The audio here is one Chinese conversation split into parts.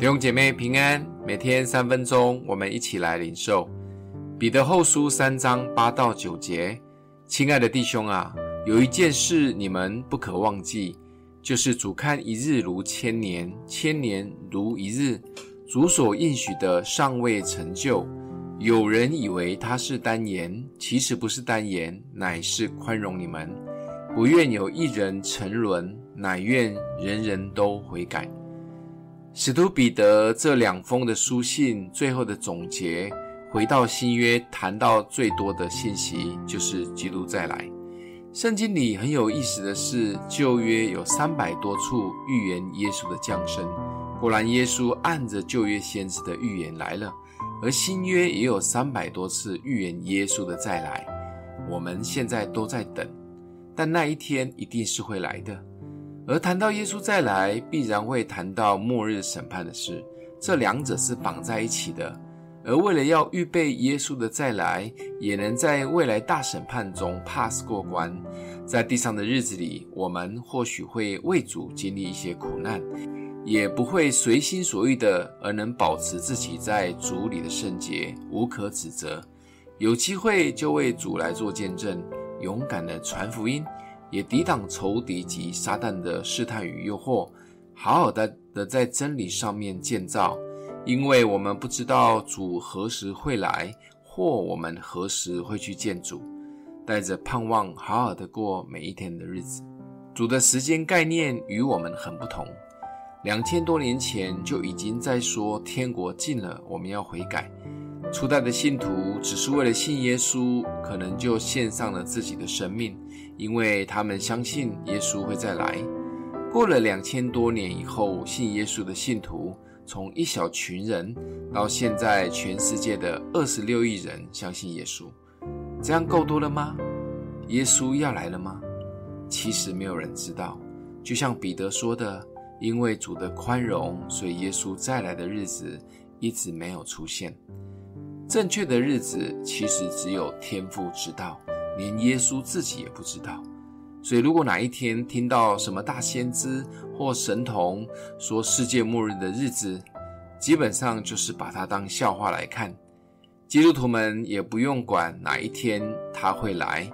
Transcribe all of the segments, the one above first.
弟兄姐妹平安，每天三分钟，我们一起来领受彼得后书三章八到九节。亲爱的弟兄啊，有一件事你们不可忘记，就是主看一日如千年，千年如一日。主所应许的尚未成就，有人以为他是单言，其实不是单言，乃是宽容你们，不愿有一人沉沦，乃愿人人都悔改。使徒彼得这两封的书信最后的总结，回到新约谈到最多的信息就是基督再来。圣经里很有意思的是，旧约有三百多处预言耶稣的降生，果然耶稣按着旧约先知的预言来了；而新约也有三百多次预言耶稣的再来，我们现在都在等，但那一天一定是会来的。而谈到耶稣再来，必然会谈到末日审判的事，这两者是绑在一起的。而为了要预备耶稣的再来，也能在未来大审判中 pass 过关，在地上的日子里，我们或许会为主经历一些苦难，也不会随心所欲的，而能保持自己在主里的圣洁，无可指责。有机会就为主来做见证，勇敢的传福音。也抵挡仇敌及撒旦的试探与诱惑，好好的的在真理上面建造，因为我们不知道主何时会来，或我们何时会去见主，带着盼望，好好的过每一天的日子。主的时间概念与我们很不同，两千多年前就已经在说天国近了，我们要悔改。初代的信徒只是为了信耶稣，可能就献上了自己的生命，因为他们相信耶稣会再来。过了两千多年以后，信耶稣的信徒从一小群人到现在全世界的二十六亿人相信耶稣，这样够多了吗？耶稣要来了吗？其实没有人知道。就像彼得说的，因为主的宽容，所以耶稣再来的日子一直没有出现。正确的日子其实只有天父知道，连耶稣自己也不知道。所以，如果哪一天听到什么大先知或神童说世界末日的日子，基本上就是把它当笑话来看。基督徒们也不用管哪一天他会来，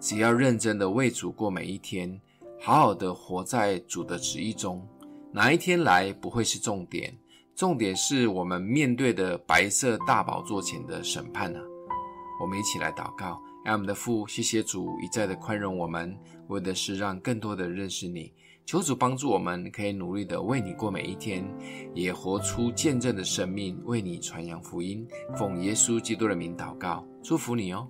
只要认真的为主过每一天，好好的活在主的旨意中。哪一天来不会是重点。重点是我们面对的白色大宝座前的审判呢、我们一起来祷告，爱我们的父，谢谢主一再的宽容我们，为的是让更多的认识你。求主帮助我们，可以努力的为你过每一天，也活出见证的生命，为你传扬福音。奉耶稣基督的名祷告，祝福你哦。